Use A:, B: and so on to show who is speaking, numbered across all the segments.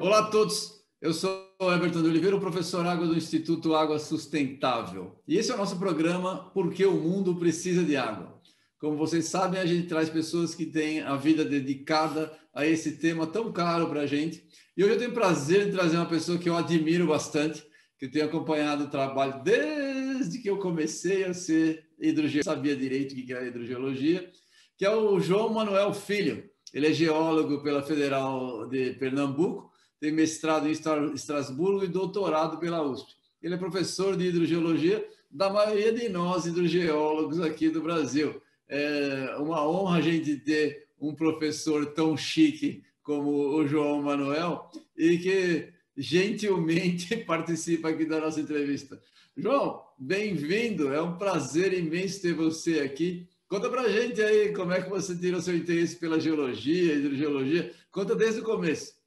A: Olá a todos, eu sou Everton de Oliveira, o professor Água do Instituto Água Sustentável. E esse é o nosso programa Porque o Mundo Precisa de Água. Como vocês sabem, a gente traz pessoas que têm a vida dedicada a esse tema tão caro para a gente. E hoje eu tenho prazer de trazer uma pessoa que eu admiro bastante, que tenho acompanhado o trabalho desde que eu comecei a ser hidrogeólogo, sabia direito o que era hidrogeologia, que é o João Manuel Filho. Ele é geólogo pela Federal de Pernambuco, tem mestrado em Estrasburgo e doutorado pela USP. Ele é professor de hidrogeologia da maioria de nós hidrogeólogos aqui do Brasil. É uma honra a gente ter um professor tão chique como o João Manuel e que gentilmente participa aqui da nossa entrevista. João, bem-vindo, é um prazer imenso ter você aqui. Conta pra gente aí como é que você tirou seu interesse pela geologia, hidrogeologia. Conta desde o começo.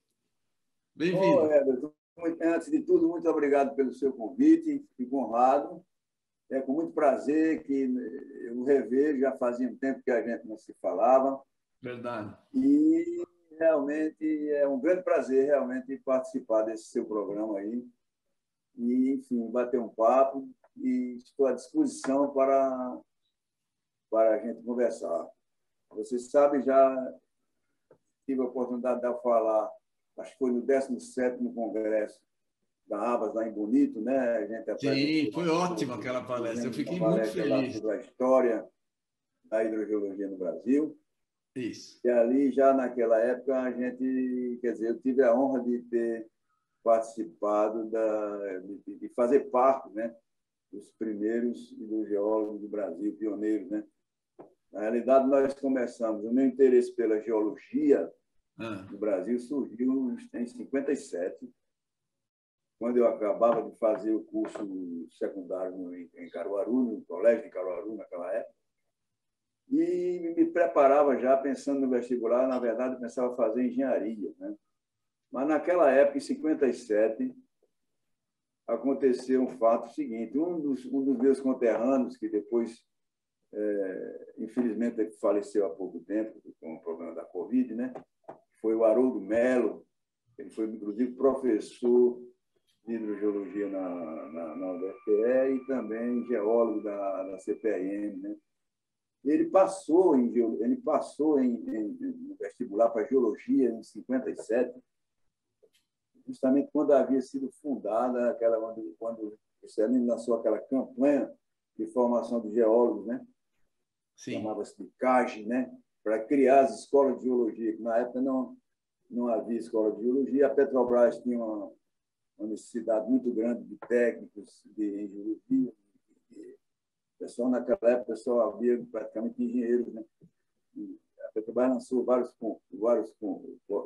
B: Bem-vindo. antes de tudo, muito obrigado pelo seu convite, fico honrado. É com muito prazer que eu rever, já fazia um tempo que a gente não se falava.
A: Verdade.
B: E realmente é um grande prazer realmente participar desse seu programa aí e enfim bater um papo e estou à disposição para para a gente conversar. Você sabe já tive a oportunidade de falar, acho que foi no 17º congresso da Abas lá em Bonito, né? A
A: gente Sim, foi ótima aquela palestra. Eu fiquei muito feliz.
B: Sobre a história da hidrogeologia no Brasil.
A: Isso.
B: E ali, já naquela época, a gente, quer dizer, eu tive a honra de ter participado, da, de, de fazer parte né, dos primeiros hidrogeólogos do Brasil, pioneiros. Né? Na realidade, nós começamos, o meu interesse pela geologia ah. no Brasil surgiu em 57, quando eu acabava de fazer o curso secundário em Caruaru, no colégio de Caruaru, naquela época e me preparava já pensando no vestibular, na verdade, pensava fazer engenharia. Né? Mas naquela época, em 57, aconteceu um fato seguinte: um dos, um dos meus conterrâneos, que depois, é, infelizmente, faleceu há pouco tempo com o problema da Covid, né? foi o Haroldo Melo, ele foi, inclusive, professor de hidrogeologia na, na, na UFPE e também geólogo da, da CPRM, né? Ele passou em, ele passou em, em, no vestibular para geologia em 57, justamente quando havia sido fundada aquela quando, quando o Celino lançou aquela campanha de formação de geólogos, né? Chamava-se de CAGE, né? Para criar as escolas de geologia, que na época não não havia escola de geologia. A Petrobras tinha uma, uma necessidade muito grande de técnicos de geologia, pessoal naquela época só havia praticamente engenheiros, né? E a Petrobras lançou vários, vários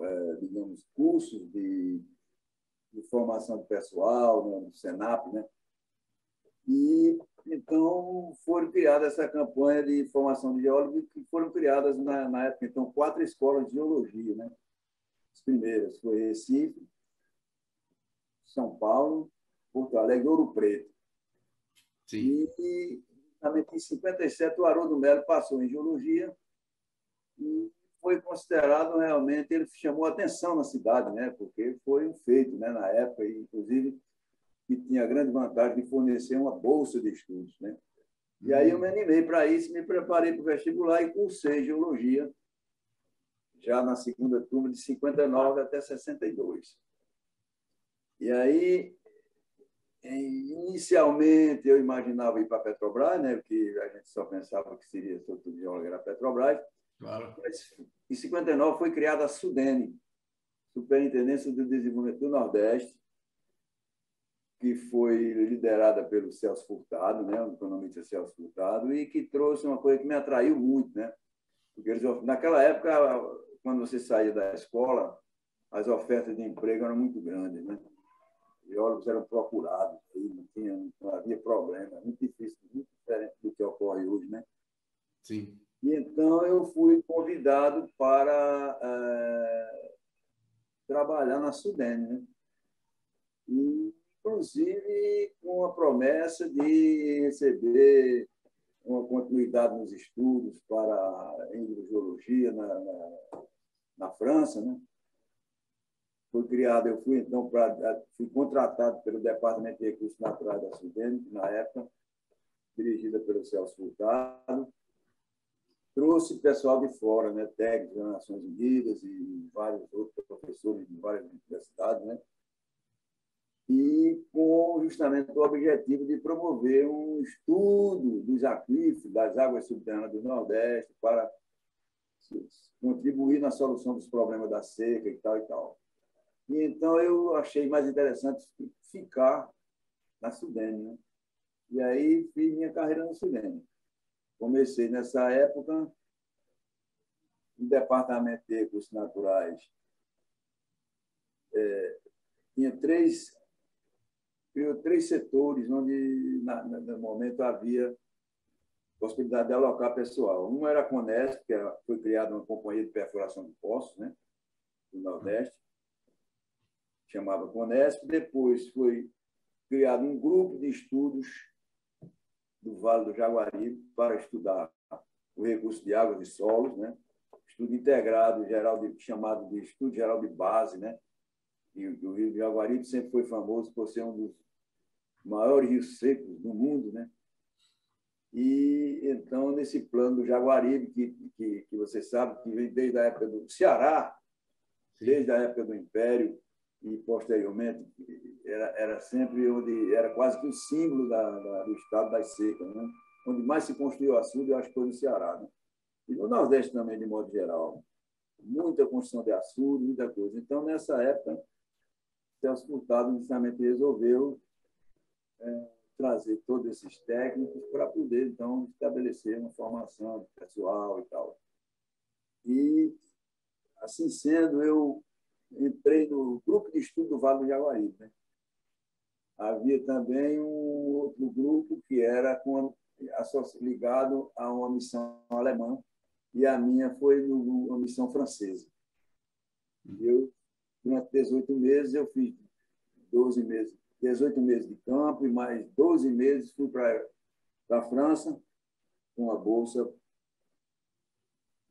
B: é, digamos, cursos de, de formação de pessoal né, no Senap, né? E então foram criadas essa campanha de formação de geólogos que foram criadas na, na época então quatro escolas de geologia, né? As primeiras foi Recife, São Paulo, Porto Alegre, Ouro Preto.
A: Sim.
B: E em 57, o Haroldo Melo passou em geologia e foi considerado realmente, ele chamou atenção na cidade, né? porque foi um feito né? na época, inclusive, que tinha a grande vantagem de fornecer uma bolsa de estudos. Né? E aí eu me animei para isso, me preparei para o vestibular e cursei geologia já na segunda turma, de 59 até 62. E aí Inicialmente, eu imaginava ir para a Petrobras, né, porque a gente só pensava que seria estrutura de era Petrobras.
A: Claro.
B: Mas, em 59 foi criada a SUDENE, Superintendência do Desenvolvimento do Nordeste, que foi liderada pelo Celso Furtado, né, o economista Celso Furtado, e que trouxe uma coisa que me atraiu muito, né? Porque eles, naquela época, quando você saía da escola, as ofertas de emprego eram muito grandes, né? biólogos eram procurados, não, tinha, não havia problema, muito difícil, muito diferente do que ocorre hoje, né?
A: Sim.
B: E então eu fui convidado para é, trabalhar na Sudene, né? E, inclusive com a promessa de receber uma continuidade nos estudos para a hidrogeologia na, na, na França, né? Foi criado, eu fui então para fui contratado pelo Departamento de Recursos Naturais da Sudene, na época, dirigida pelo Celso Furtado. Trouxe pessoal de fora, né, técnicos das Nações Unidas e vários outros professores de várias universidades, né? e com justamente o objetivo de promover um estudo dos aquíferos, das águas subterrâneas do Nordeste, para contribuir na solução dos problemas da seca e tal e tal. E então eu achei mais interessante ficar na Sudene. Né? E aí fiz minha carreira na Sudene. Comecei nessa época no Departamento de Recursos Naturais. É, tinha três criou três setores onde, na, no momento, havia possibilidade de alocar pessoal. Um era a Conesp, que era, foi criada uma companhia de perfuração de poços, né, do Nordeste, chamava Conesp. Depois foi criado um grupo de estudos do Vale do Jaguaribe para estudar o recurso de águas e solos, né? estudo integrado geral de, chamado de estudo geral de base, né? E o Rio de Jaguaribe sempre foi famoso por ser um dos maiores rios secos do mundo, né? E então nesse plano do Jaguaribe que, que, que você sabe que vem desde a época do Ceará, desde a época do Império e posteriormente era, era sempre onde era quase que o símbolo da, da, do estado das secas, né? Onde mais se construiu açude, eu acho que foi no Ceará, né? E no Nordeste também, de modo geral. Muita construção de açude, muita coisa. Então, nessa época, Celso Furtado justamente resolveu é, trazer todos esses técnicos para poder, então, estabelecer uma formação pessoal e tal. E, assim sendo, eu entrei no grupo de estudo do Vale do Jaguaribe. Né? Havia também um outro grupo que era com, ligado a uma missão alemã, e a minha foi uma missão francesa. Eu, durante 18 meses, eu fiz 12 meses 18 meses de campo e mais 12 meses fui para a França com a bolsa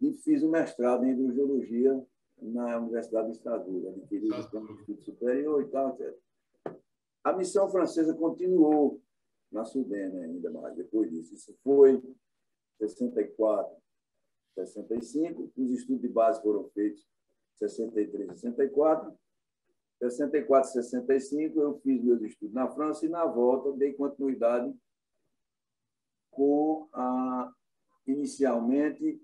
B: e fiz o um mestrado em hidrogeologia na Universidade de Estrasburgo, adquiri o estudo superior e tal, etc. A missão francesa continuou na Sudene ainda mais depois disso. Isso foi 64, 65, os estudos de base foram feitos 63, 64, 64, 65, eu fiz meus estudos na França e, na volta, dei continuidade com a. Inicialmente,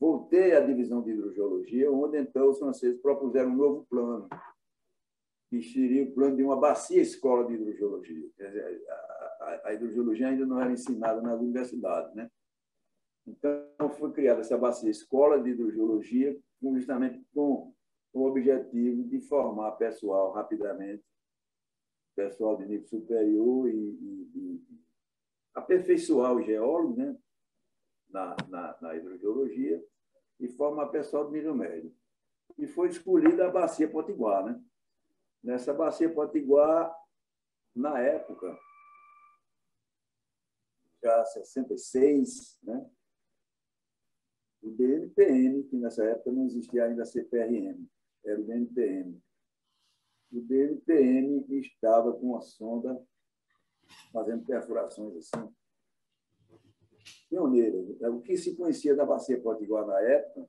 B: voltei à divisão de hidrogeologia, onde então os franceses propuseram um novo plano, que seria o plano de uma bacia escola de hidrogeologia. Dizer, a, a hidrogeologia ainda não era ensinada nas universidades, né? Então, foi criada essa bacia escola de hidrogeologia, justamente com o objetivo de formar pessoal rapidamente, pessoal de nível superior e, e, e aperfeiçoar o geólogo né, na, na, na hidrogeologia e formar pessoal de nível médio. E foi escolhida a Bacia Potiguar. Né? Nessa Bacia Potiguar, na época, já 66, né? o DNPM, que nessa época não existia ainda a CPRM, era o DNPM. O DNPM estava com a sonda fazendo perfurações assim, pioneiras. O que se conhecia da bacia potiguar na época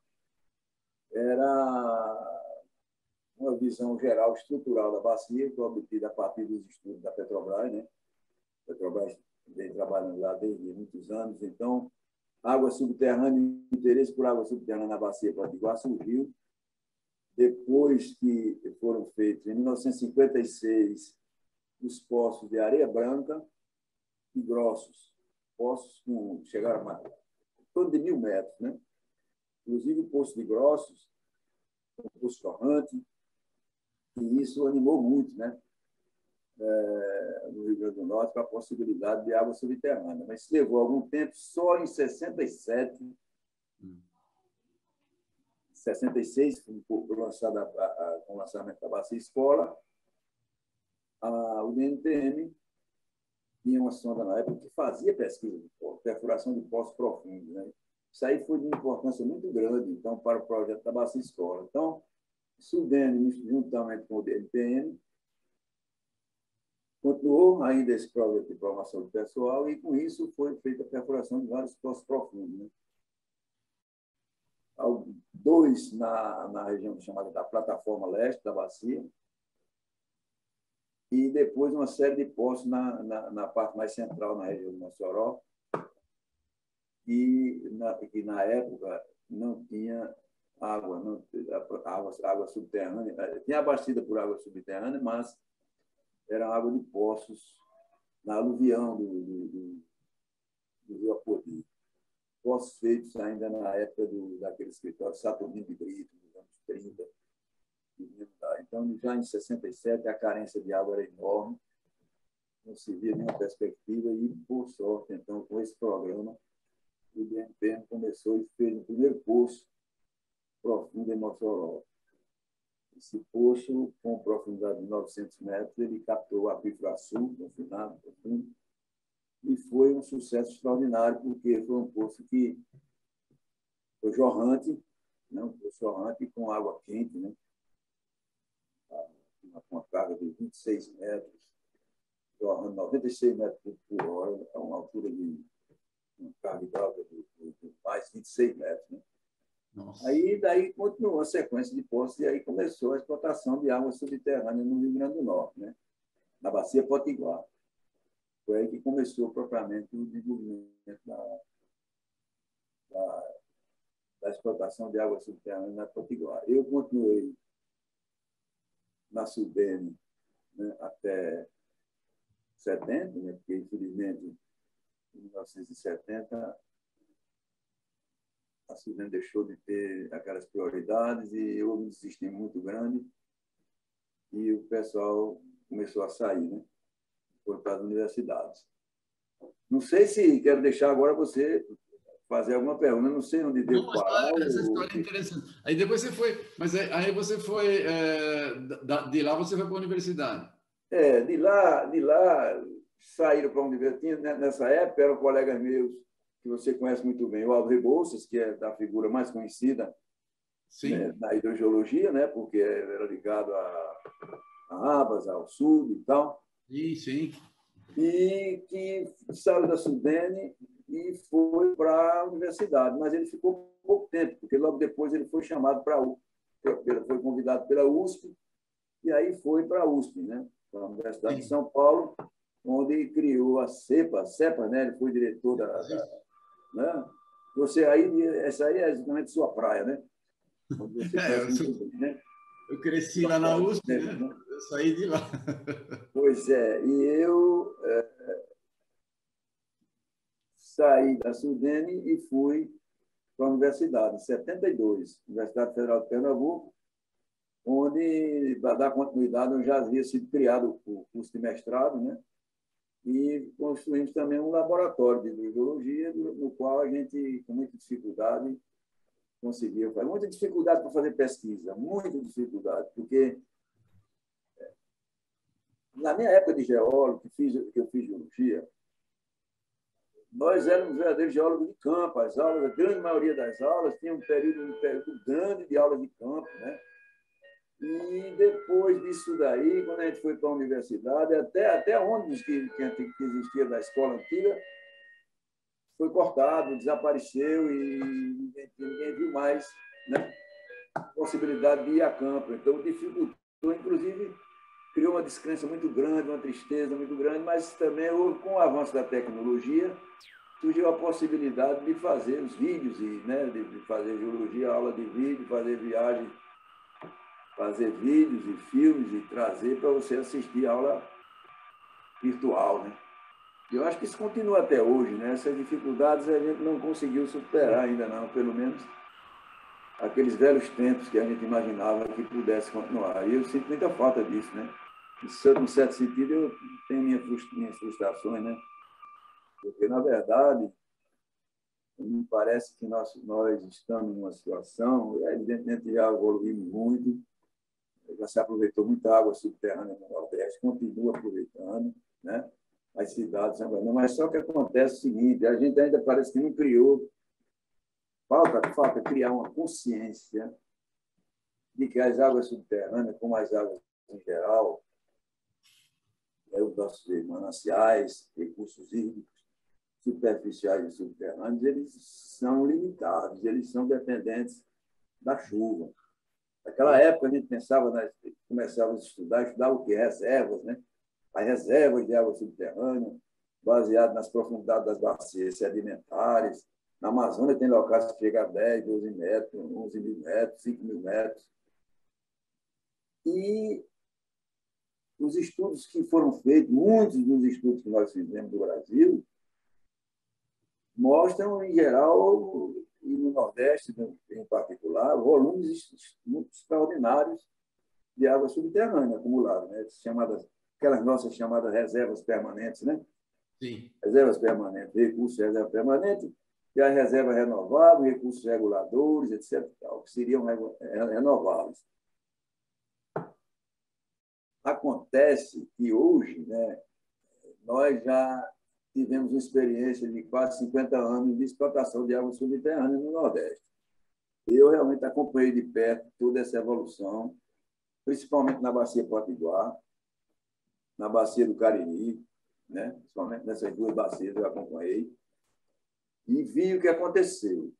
B: era uma visão geral estrutural da bacia, que obtida a partir dos estudos da Petrobras. Né? A Petrobras vem trabalhando lá desde muitos anos. Então, água subterrânea, interesse por água subterrânea na bacia potiguar surgiu depois que foram feitos, em 1956, os poços de areia branca e grossos, poços com, chegaram a torno de mil metros, né? inclusive o poço de grossos, o poço torrante, e isso animou muito né? É, no Rio Grande do Norte para a possibilidade de água subterrânea. Mas levou algum tempo, só em 67 66, foi lançada com o lançamento da Bacia Escola, a, o DNPM tinha uma sonda na época que fazia pesquisa de perfuração de poços profundos. Né? Isso aí foi de importância muito grande então, para o projeto da Bacia Escola. Então, Sudene, juntamente com o DNPM, continuou ainda esse projeto de formação do pessoal e, com isso, foi feita a perfuração de vários poços profundos. Né? Dois na, na região chamada da Plataforma Leste da Bacia, e depois uma série de poços na, na, na parte mais central, na região do Mossoró, e na, que na época não tinha água, não, água, água subterrânea, eh, tinha abastecida por água subterrânea, mas era água de poços na aluvião do, do, do, do Rio Apodi. Poços feitos ainda na época do, daquele escritório Saturnino de Brito, nos anos 30. Então, já em 67, a carência de água era enorme, não se via nenhuma perspectiva, e, por sorte, então, com esse programa, o DNPM começou e fez o primeiro poço profundo em Mossoró. Esse poço, com profundidade de 900 metros, ele captou o aquífero sul, confinado, profundo, e foi um sucesso extraordinário, porque foi um poço que foi jorrante, né? um poço jorrante com água quente, né? Uma carga de 26 metros, jorrando 96 metros por hora, a uma altura de uma carga hidráulica de, de, de mais 26 metros. Né? Nossa. Aí daí continuou a sequência de poços e aí começou a explotação de água subterrânea no Rio Grande do Norte, né? na bacia Potiguar. Foi aí que começou propriamente o desenvolvimento da, da, da explotação de água subterrânea na Potiguar. Eu continuei na Sudene né, até 70, né, porque infelizmente em 1970 a Suzane deixou de ter aquelas prioridades e houve um desistimento muito grande e o pessoal começou a sair, né? Por para as universidades. Não sei se quero deixar agora você fazer alguma pergunta, não sei onde deu não, parar.
A: Essa história é interessante. Aí depois você foi, mas aí você foi, é, de lá você foi para a universidade.
B: É, de lá, de lá saíram para a universidade. Nessa época eram colegas meus que você conhece muito bem, o Aldo Rebouças, que é a figura mais conhecida né, na hidrogeologia, né, porque era ligado a, a Abas, ao Sul e tal.
A: Sim, sim.
B: E que saiu da Sudene e foi para a universidade, mas ele ficou pouco tempo, porque logo depois ele foi chamado para foi convidado pela USP, e aí foi para a USP, né, para a Universidade sim. de São Paulo, onde criou a CEPA, a CEPA, né, ele foi diretor da, da né? Você aí, essa aí é exatamente sua praia, né?
A: É, eu, sou... né? eu, cresci lá na USP, né? né? eu saí de lá.
B: Pois é, e eu é, saí da Sudene e fui para a universidade, em 72, Universidade Federal de Pernambuco, onde, para dar continuidade, eu já havia sido criado o curso de mestrado, né? e construímos também um laboratório de hidrologia, no qual a gente, com muita dificuldade, conseguiu fazer. Muita dificuldade para fazer pesquisa, muita dificuldade, porque é, na minha época de geólogo, que, fiz, que eu fiz geologia, nós éramos verdadeiros geólogos de campo. As aulas, a grande maioria das aulas tinha um período, um período grande de aulas de campo, né? E depois disso daí, quando a gente foi para a universidade, até, até ônibus que, que, que existia da escola antiga foi cortado, desapareceu e ninguém, ninguém viu mais né, possibilidade de ir a campo. Então, dificultou, inclusive, criou uma descrença muito grande, uma tristeza muito grande, mas também, com o avanço da tecnologia, surgiu a possibilidade de fazer os vídeos, e, né, de fazer geologia, aula de vídeo, fazer viagem fazer vídeos e filmes e trazer para você assistir aula virtual, né? Eu acho que isso continua até hoje, né? Essas dificuldades a gente não conseguiu superar ainda não, pelo menos aqueles velhos tempos que a gente imaginava que pudesse continuar. E eu sinto muita falta disso, né? Num certo sentido, eu tenho minhas frustrações, né? Porque, na verdade, me parece que nós, nós estamos numa situação, evidentemente já evoluímos muito, já se aproveitou muita água subterrânea no Nordeste, continua aproveitando, né? as cidades, mas só que acontece o seguinte, a gente ainda parece que não criou, falta, falta criar uma consciência de que as águas subterrâneas, como as águas em geral, é, os nossos mananciais, recursos hídricos, superficiais e subterrâneos, eles são limitados, eles são dependentes da chuva. Naquela época, a gente pensava, né, começava a estudar, estudar o que? Reservas, né? As reservas de água subterrânea, baseado nas profundidades das bacias sedimentares. Na Amazônia tem locais que chegam a 10, 12 metros, 11 mil metros, 5 mil metros. E os estudos que foram feitos, muitos dos estudos que nós fizemos do Brasil, mostram, em geral, e no Nordeste em particular, volumes extraordinários de água subterrânea acumulada, né? chamadas, aquelas nossas chamadas reservas permanentes, né?
A: Sim.
B: Reservas permanentes, recursos de reserva permanente, e as reservas renováveis, recursos reguladores, etc., que seriam renováveis. Acontece que hoje, né, nós já tivemos uma experiência de quase 50 anos de explotação de água subterrânea no Nordeste. Eu realmente acompanhei de perto toda essa evolução, principalmente na Bacia Potiguar, na Bacia do Cariri, né? principalmente nessas duas bacias eu acompanhei, e vi o que aconteceu.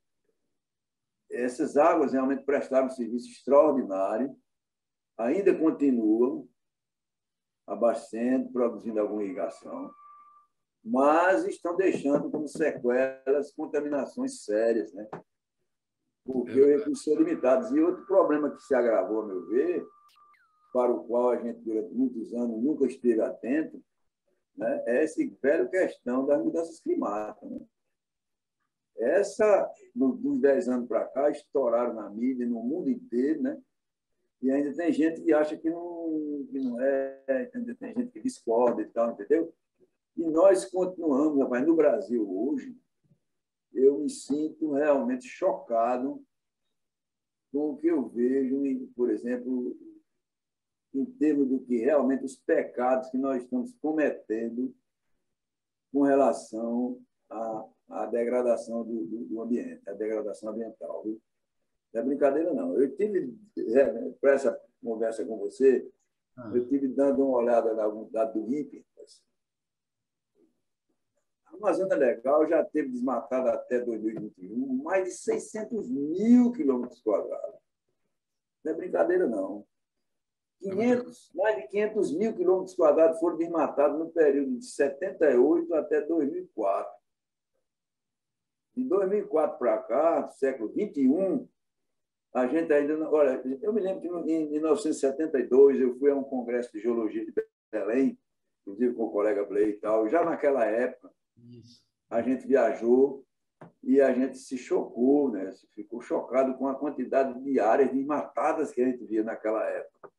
B: Essas águas realmente prestaram um serviço extraordinário, ainda continuam abastecendo, produzindo alguma irrigação, mas estão deixando como sequelas contaminações sérias, né? porque é os recursos são limitados. E outro problema que se agravou, a meu ver, para o qual a gente, durante muitos anos, nunca esteve atento, né, é essa velha questão das mudanças climáticas. Né? Essa, dos 10 anos para cá, estouraram na mídia, no mundo inteiro, né? e ainda tem gente que acha que não, que não é, entendeu? tem gente que discorda e tal, entendeu? E nós continuamos, mas no Brasil hoje, eu me sinto realmente chocado com o que eu vejo, por exemplo, em termos do que realmente os pecados que nós estamos cometendo com relação à, à degradação do, do, do, ambiente, a degradação ambiental. Viu? Não é brincadeira, não. Eu tive, é, para essa conversa com você, ah. eu tive dando uma olhada na dado do INPE, Amazônia Legal já teve desmatada até 2021 mais de 600 mil quilômetros quadrados. Não é brincadeira, não. 500, mais de 500 mil quilômetros quadrados foram desmatados no período de 78 até 2004. De 2004 para cá, século 21, a gente ainda. Olha, eu me lembro que em 1972 eu fui a um congresso de geologia de Belém, inclusive com o colega Blay e tal. Já naquela época, isso. A gente viajou e a gente se chocou, né? ficou chocado com a quantidade de áreas desmatadas que a gente via naquela época.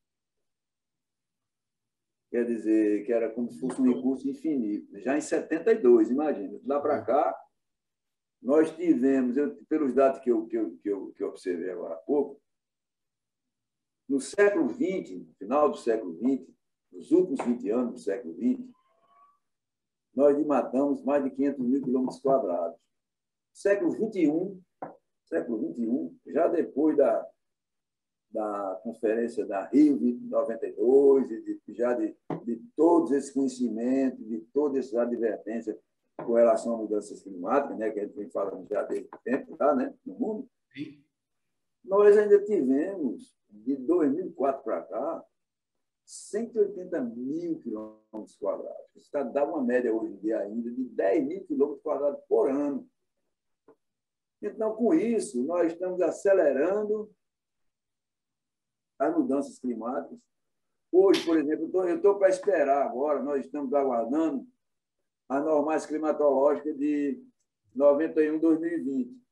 B: Quer dizer, que era como se fosse um recurso infinito. Já em 72, imagina. Lá para é. cá, nós tivemos, eu, pelos dados que eu, que, eu, que, eu, que eu observei agora há pouco, no século XX, no final do século XX, nos últimos 20 anos do século XX, nós matamos mais de 500 mil quilômetros quadrados. Século XXI, século XXI, já depois da, da conferência da Rio de 92, e de, já de, de todos esses conhecimentos, de todas essas advertências com relação a mudanças climáticas, né, que a gente vem falando já desde tempo já, né, no mundo, Sim. nós ainda tivemos, de 2004 para cá, 180 mil quilômetros quadrados. Isso dá uma média hoje em dia ainda de 10 mil quilômetros quadrados por ano. Então, com isso, nós estamos acelerando as mudanças climáticas. Hoje, por exemplo, eu estou para esperar agora, nós estamos aguardando as normais climatológicas de 91 2020.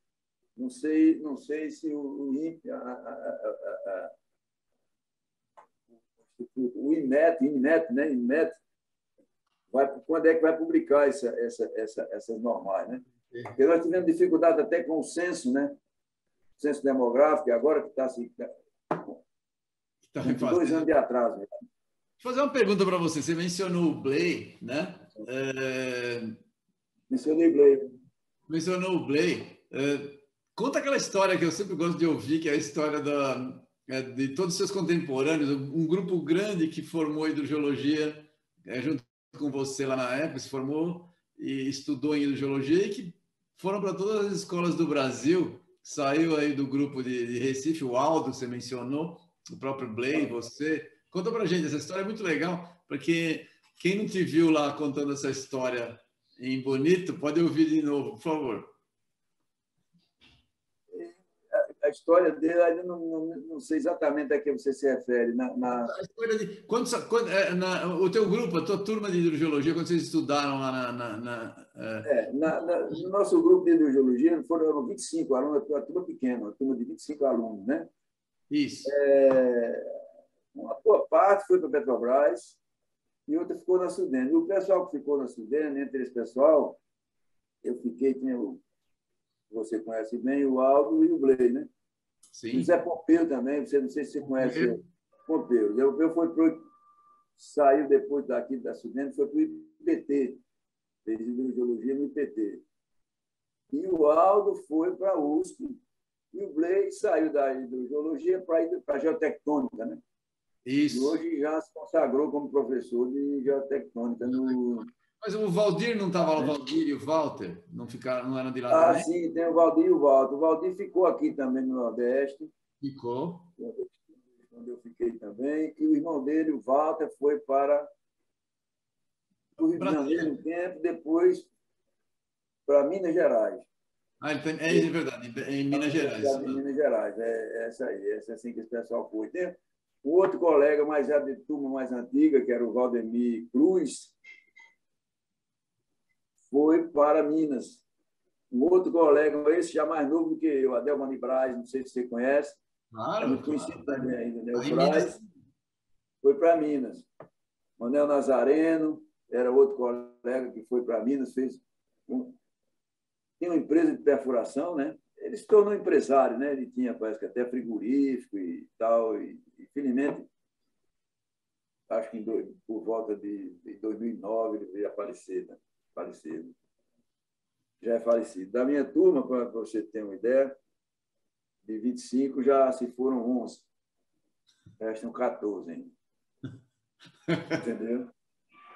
B: Não sei, não sei se o INPE, a, a, a, o INMET, INMET, né? INMET, vai, quando é que vai publicar essa, essa, essa, essas normais, né? Porque nós tivemos dificuldade até com o censo, né? O censo demográfico, agora que está se. Tá dois anos de atraso. Né?
A: Vou fazer uma pergunta para você. Você mencionou o Blay, né? É...
B: Mencionei Blay.
A: Mencionou o Blay. É... Conta aquela história que eu sempre gosto de ouvir, que é a história da, é, de todos os seus contemporâneos, um grupo grande que formou hidrogeologia é, junto com você lá na época, se formou e estudou em hidrogeologia e que foram para todas as escolas do Brasil. Saiu aí do grupo de, de Recife, o Aldo, você mencionou, o próprio Blay, você. Conta para gente, essa história é muito legal, porque quem não te viu lá contando essa história em Bonito, pode ouvir de novo, por favor.
B: A história dele, ainda não, não, não, sei exatamente a que você se refere. Na, na...
A: A história de, quando, quando, é, na, o teu grupo, a tua turma de hidrogeologia, quando vocês estudaram lá na. na,
B: é... É, no nosso grupo de hidrogeologia foram 25 alunos, uma turma pequena, uma turma de 25 alunos, né?
A: Isso.
B: É, uma boa parte foi para Petrobras, e outra ficou na Sudene. E o pessoal que ficou na Sudene, entre esse pessoal, eu fiquei, tinha o, você conhece bem, o Aldo e o Blay, né?
A: Sim.
B: O Zé Pompeu também, você não sei se você conhece o Pompeu. Eu, eu foi pro, saiu depois daqui da Sudene, foi para o IPT, fez hidrogeologia no IPT. E o Aldo foi para a USP, e o Blay saiu da hidrogeologia para a geotectônica, né?
A: Isso.
B: E hoje já se consagrou como professor de geotectônica no.
A: Mas o Valdir não estava lá, o Valdir e o Walter? Não, ficaram, não eram de lá
B: Ah,
A: também?
B: sim, tem o Valdir e o Walter. O Valdir ficou aqui também no Nordeste.
A: Ficou.
B: Onde eu fiquei também. E o irmão dele, o Walter, foi para o Rio de Janeiro um tempo, depois para Minas Gerais.
A: Ah, tem, é, é verdade, em Minas Gerais.
B: Em Minas Gerais, é essa aí, essa é assim que esse pessoal foi. Tem, o outro colega, mais já de turma mais antiga, que era o Valdemir Cruz, foi para Minas. Um outro colega, esse já mais novo do que eu, Adelmani Braz, não sei se você conhece.
A: Claro.
B: É muito
A: claro.
B: também ainda, né? O
A: Aí,
B: Braz
A: Minas-
B: foi para Minas. Manel Nazareno era outro colega que foi para Minas, fez um, tinha uma empresa de perfuração, né? Ele se tornou empresário, né? Ele tinha, parece que até frigorífico e tal, e, e felizmente, acho que em dois- por volta de, de 2009 ele veio a falecer, né? Falecido. Já é falecido. Da minha turma, para você ter uma ideia, de 25 já se foram 11. Restam 14 ainda. Entendeu?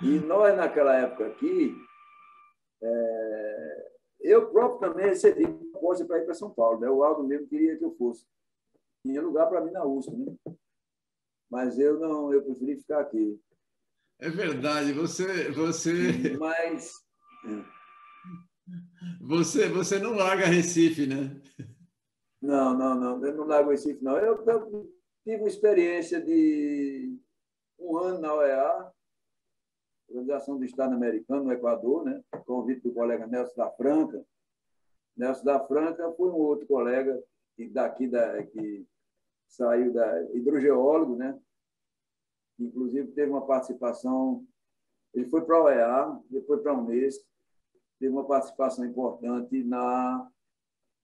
B: E nós, naquela época aqui, é, eu próprio também recebi proposta para ir para São Paulo. Né? O Aldo mesmo queria que eu fosse. Tinha lugar para mim na USP, né? Mas eu não, eu preferi ficar aqui.
A: É verdade, você, você,
B: Mas
A: você, você não larga Recife, né?
B: não, não, não, eu não largo Recife, não. Eu, eu tive uma experiência de um ano na OEA, Organização do Estado Americano, no Equador, né? convite do colega Nelson da Franca. Nelson da Franca foi um outro colega que daqui da, que saiu da hidrogeólogo, né? Inclusive teve uma participação, ele foi para a OEA, depois para a Unesco, teve uma participação importante na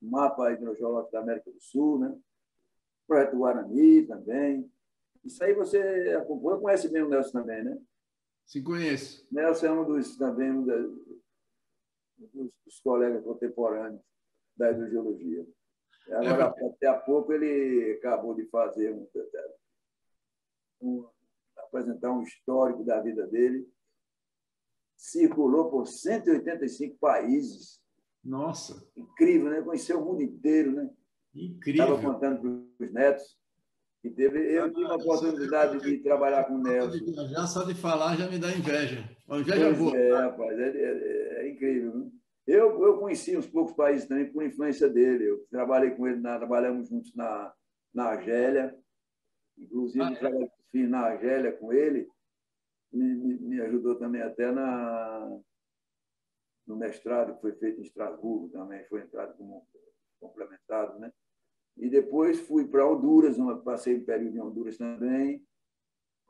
B: mapa hidrogeológico da América do Sul, né? Projeto Guarani também. Isso aí você acompanha, conhece bem o Nelson também, né?
A: Se conheço.
B: Nelson é um dos também um dos, dos colegas contemporâneos da hidrogeologia. Agora, até há pouco, ele acabou de fazer um, um- apresentar um histórico da vida dele. Circulou por 185 países.
A: Nossa,
B: Incrível, né? Conheceu o mundo inteiro, né? Estava
A: incrível.
B: contando para os netos. E teve, eu tive a oportunidade de trabalhar com o Nelson.
A: viajar, só de falar já me dá inveja. Uma inveja
B: Pois
A: boa.
B: é, rapaz, é, é- é incrível. né? Eu, eu conheci uns poucos países também por influência dele. Eu trabalhei com ele, na, trabalhamos juntos na, na Argélia. Inclusive,
A: Ah, é?
B: trabalhei na Argélia com ele. Me, me, me ajudou também até na, no mestrado que foi feito em Estrasburgo também. Foi entrado como complementado, né? E depois fui para Honduras, uma, passei um período em Honduras também,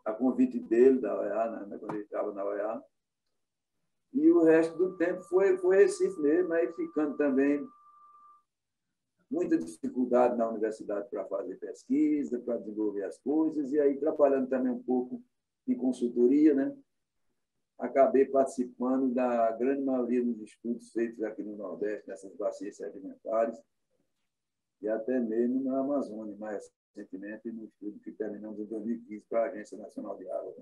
B: a convite dele, da OEA, né, quando ele estava na OEA. E o resto do tempo foi, foi Recife mesmo, aí ficando também muita dificuldade na universidade para fazer pesquisa, para desenvolver as coisas, e aí trabalhando também um pouco em consultoria, né? acabei participando da grande maioria dos estudos feitos aqui no Nordeste, nessas bacias sedimentares, e até mesmo na Amazônia, mais recentemente, no estudo que terminamos em 2015 para a Agência Nacional de Água.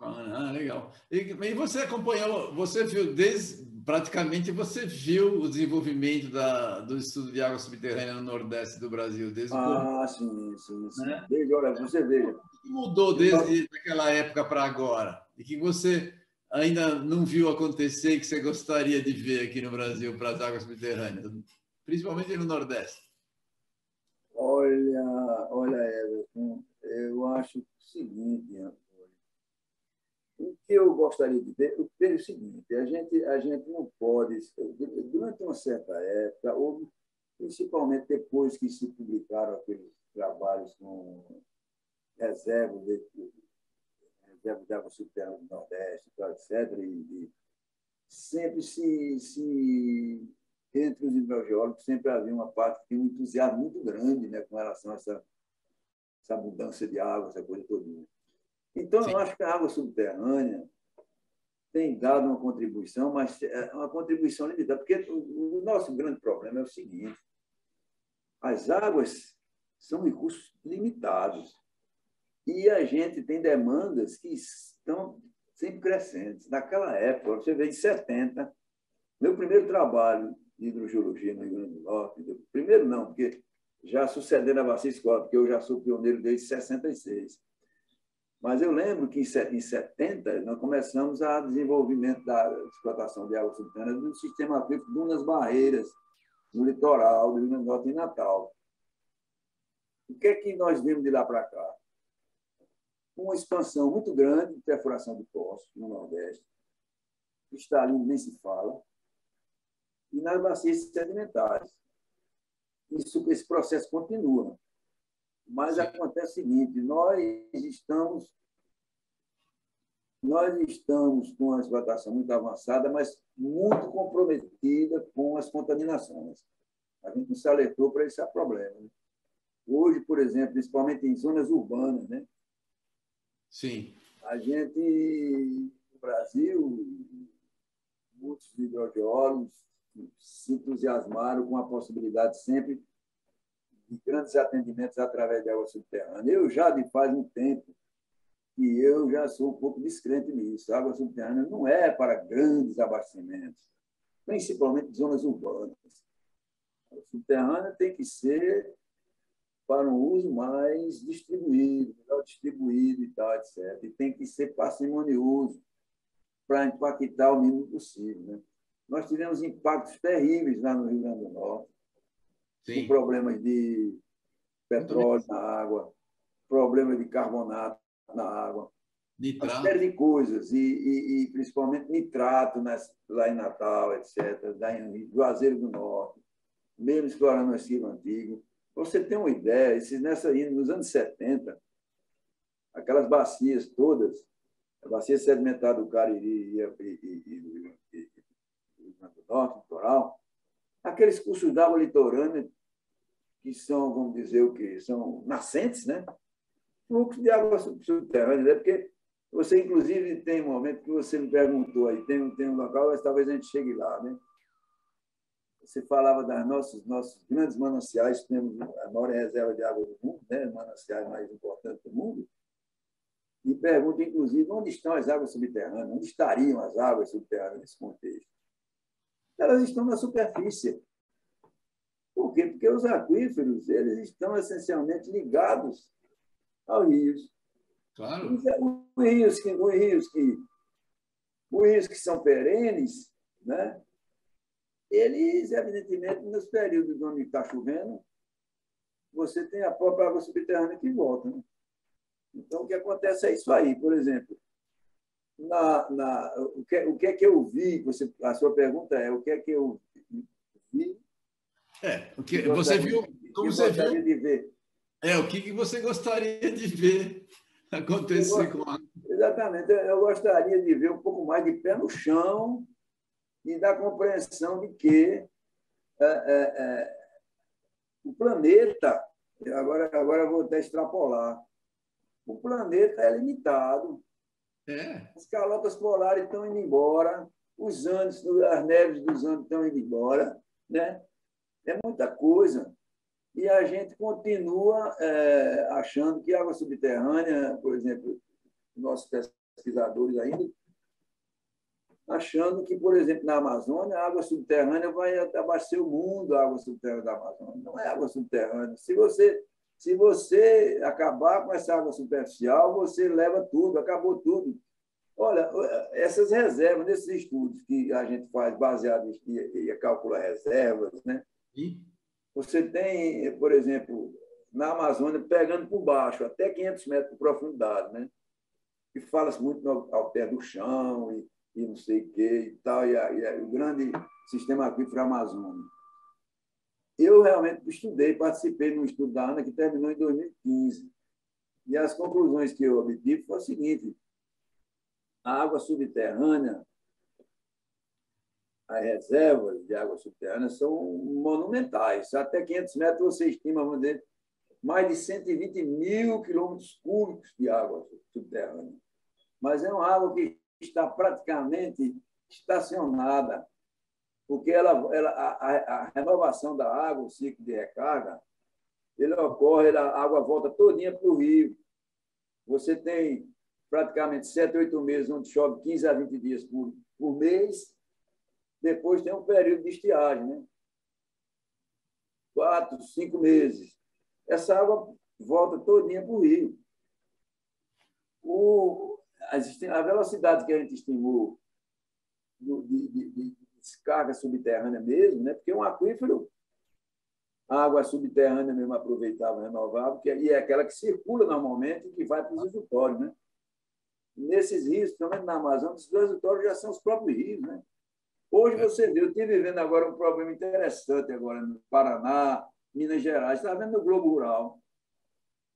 A: Ah, legal. E, e, você acompanhou, você viu, desde, praticamente você viu o desenvolvimento da, do estudo de água subterrânea no Nordeste do Brasil, desde
B: Ah, o... sim, sim, sim. Né? Desde, olha, você veja. O
A: que mudou desde então, aquela época para agora? E que você ainda não viu acontecer e que você gostaria de ver aqui no Brasil para as águas subterrâneas, principalmente no Nordeste?
B: Olha, olha, Everton, eu acho o seguinte, o que eu gostaria de ver, eu é o seguinte, a gente, a gente não pode, durante uma certa época, ou principalmente depois que se publicaram aqueles trabalhos com reservas de, reserva de água subterrânea do Nordeste, etc., e, sempre se, se, entre os hidrogeólogos, sempre havia uma parte que tinha um entusiasmo muito grande né, com relação a essa, essa mudança de água, essa coisa toda. Então, Sim. eu acho que a água subterrânea tem dado uma contribuição, mas é uma contribuição limitada, porque o nosso grande problema é o seguinte: as águas são recursos limitados e a gente tem demandas que estão sempre crescentes. Naquela época, você vê de 70, meu primeiro trabalho de hidrogeologia no Rio Grande do Norte, primeiro não, porque já sucedendo a Bacia Escola, porque eu já sou pioneiro desde 66. Mas eu lembro que em 70 nós começamos a desenvolvimento da explotação de água subterrânea do sistema aquífero Dunas Barreiras, no litoral do Rio Grande do Norte e Natal. O que é que nós vimos de lá para cá? Uma expansão muito grande de perfuração de poços no Nordeste, cristalino nem se fala, e nas bacias sedimentares. Isso, esse processo continua. Mas acontece o seguinte: nós estamos nós estamos com a explotação muito avançada, mas muito comprometida com as contaminações. A gente não se alertou para esse problema. Né? Hoje, por exemplo, principalmente em zonas urbanas, né?
A: Sim.
B: A gente, no Brasil, muitos hidrogeólogos se entusiasmaram com a possibilidade sempre de grandes atendimentos através de água subterrânea. Eu já, de faz um tempo, que eu já sou um pouco descrente nisso. A água subterrânea não é para grandes abastecimentos, principalmente zonas urbanas. A água subterrânea tem que ser para um uso mais distribuído, melhor distribuído e tal, etc. E tem que ser parcimonioso para impactar o mínimo possível. Né? Nós tivemos impactos terríveis lá no Rio Grande do Norte, Sim. com problemas de petróleo na água, problemas de carbonato na água, nitrato. uma série de coisas, e, e, e principalmente nitrato nas, lá em Natal, etc., lá em Juazeiro do Norte, mesmo explorando o arquivo antigo. você tem uma ideia, esses, nessa, nos anos 70, aquelas bacias todas, a bacia sedimentar do Cariri e, e, e, e, do Norte, litoral, aqueles cursos d'água litorânea que são, vamos dizer o quê? São nascentes, né? Fluxo de água subterrânea, né? porque você, inclusive, tem um momento que você me perguntou aí, tem, tem um local, mas talvez a gente chegue lá, né? Você falava das nossos, nossos grandes mananciais, temos a maior reserva de água do mundo, né? mananciais mais importantes do mundo, e pergunta, inclusive, onde estão as águas subterrâneas? Onde estariam as águas subterrâneas nesse contexto? Elas estão na superfície. Por quê? Porque os aquíferos eles estão essencialmente ligados aos rios.
A: Claro.
B: Os rios que, os rios que, os rios que são perenes, né? eles, evidentemente, nos períodos onde está chovendo, você tem a própria água subterrânea que volta. Né? Então, o que acontece é isso aí. Por exemplo, na, na, o, que, o que é que eu vi? Você, a sua pergunta é o que é que eu vi
A: é, o que você viu, como você viu,
B: de ver.
A: É, o que, que você gostaria de ver acontecer com a
B: Exatamente, eu gostaria de ver um pouco mais de pé no chão e da compreensão de que é, é, é, o planeta, agora, agora eu vou até extrapolar, o planeta é limitado.
A: É.
B: As calotas polares estão indo embora, os Andes, as neves dos Andes estão indo embora, né? É muita coisa. E a gente continua é, achando que água subterrânea, por exemplo, nossos pesquisadores ainda, achando que, por exemplo, na Amazônia, a água subterrânea vai abastecer o mundo, a água subterrânea da Amazônia. Não é água subterrânea. Se você, se você acabar com essa água superficial, você leva tudo, acabou tudo. Olha, essas reservas, nesses estudos que a gente faz baseado em, em calcular reservas, né? E? Você tem, por exemplo, na Amazônia, pegando por baixo, até 500 metros de profundidade, né? E fala-se muito no, ao pé do chão e, e não sei o quê e tal, e, a, e a, o grande sistema aquífero amazônico. Eu realmente estudei, participei de um estudo da ANA que terminou em 2015. E as conclusões que eu obtive foram o seguinte: a água subterrânea, as reservas de água subterrânea são monumentais. Até 500 metros você estima, vamos dizer, mais de 120 mil quilômetros cúbicos de água subterrânea. Mas é uma água que está praticamente estacionada, porque ela, ela, a, a renovação da água, o ciclo de recarga, ele ocorre, a água volta todinha para o rio. Você tem praticamente 7, 8 meses, onde chove 15 a 20 dias por, por mês. Depois tem um período de estiagem, né? quatro, cinco meses. Essa água volta todinha para o rio. O, a velocidade que a gente estimou de, de, de descarga subterrânea mesmo, né? porque um aquífero, a água subterrânea mesmo aproveitável, renovável, que, é, e é aquela que circula normalmente e que vai para os reservatórios. Né? Nesses rios, também na Amazônia, os reservatórios já são os próprios rios. Né? Hoje é. você vê, eu estive vivendo agora um problema interessante agora no Paraná, Minas Gerais, está vendo no Globo Rural.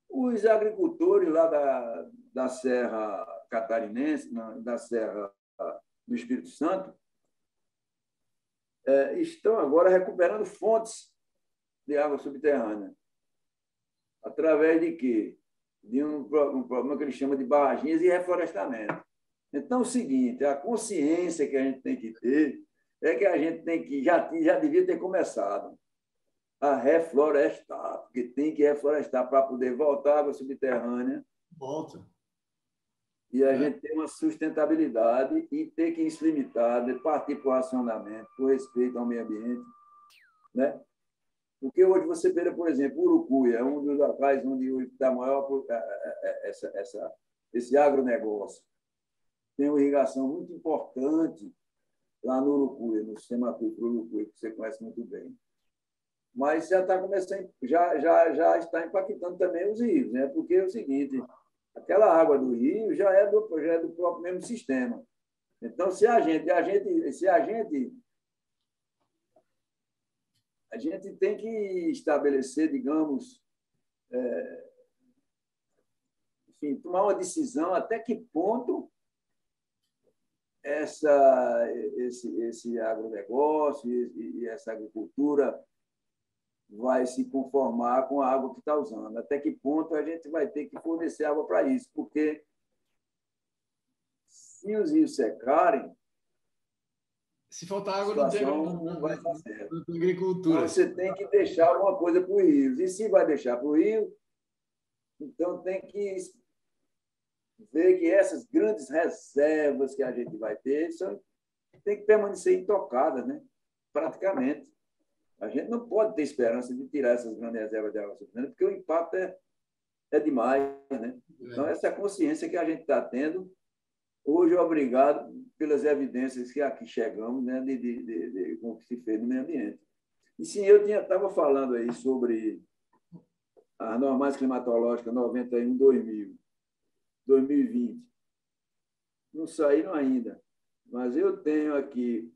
B: Os agricultores lá da, da Serra Catarinense, da Serra do Espírito Santo, é, estão agora recuperando fontes de água subterrânea. Através de quê? De um, um problema que eles chamam de barraginhas e reflorestamento. Então, é o seguinte, a consciência que a gente tem que ter é que a gente tem que, já, já devia ter começado a reflorestar, porque tem que reflorestar para poder voltar à água subterrânea.
A: Volta.
B: E a é. gente ter uma sustentabilidade e ter que isso limitado, partir para o racionamento, por respeito ao meio ambiente. Né? Porque hoje você vê, por exemplo, Urucuia, é um dos locais onde está maior é, é, essa, essa, esse agronegócio. Tem uma irrigação muito importante lá no Urucuia, no sistema aquífero Urucuia, que você conhece muito bem. Mas já está começando, já, já, já está impactando também os rios, né? porque é o seguinte, aquela água do rio já é do, já é do próprio mesmo sistema. Então, se a gente, a gente, se a gente, a gente tem que estabelecer, digamos, é, enfim, tomar uma decisão até que ponto essa, esse, esse agronegócio e, e essa agricultura vai se conformar com a água que está usando. Até que ponto a gente vai ter que fornecer água para isso? Porque se os rios secarem,
A: se faltar água, não tem
B: não vai dar certo.
A: agricultura.
B: Então, você tem que deixar alguma coisa para os rios. E se vai deixar para o rio, então tem que ver que essas grandes reservas que a gente vai ter são, tem que permanecer intocadas, né? praticamente. A gente não pode ter esperança de tirar essas grandes reservas de água subterrânea, porque o impacto é, é demais. Né? Então, essa é consciência que a gente está tendo. Hoje, obrigado pelas evidências que aqui chegamos né, de, de, de, de como se fez no meio ambiente. E sim, eu estava falando aí sobre as normais climatológicas 91, 2000, 2020. Não saíram ainda, mas eu tenho aqui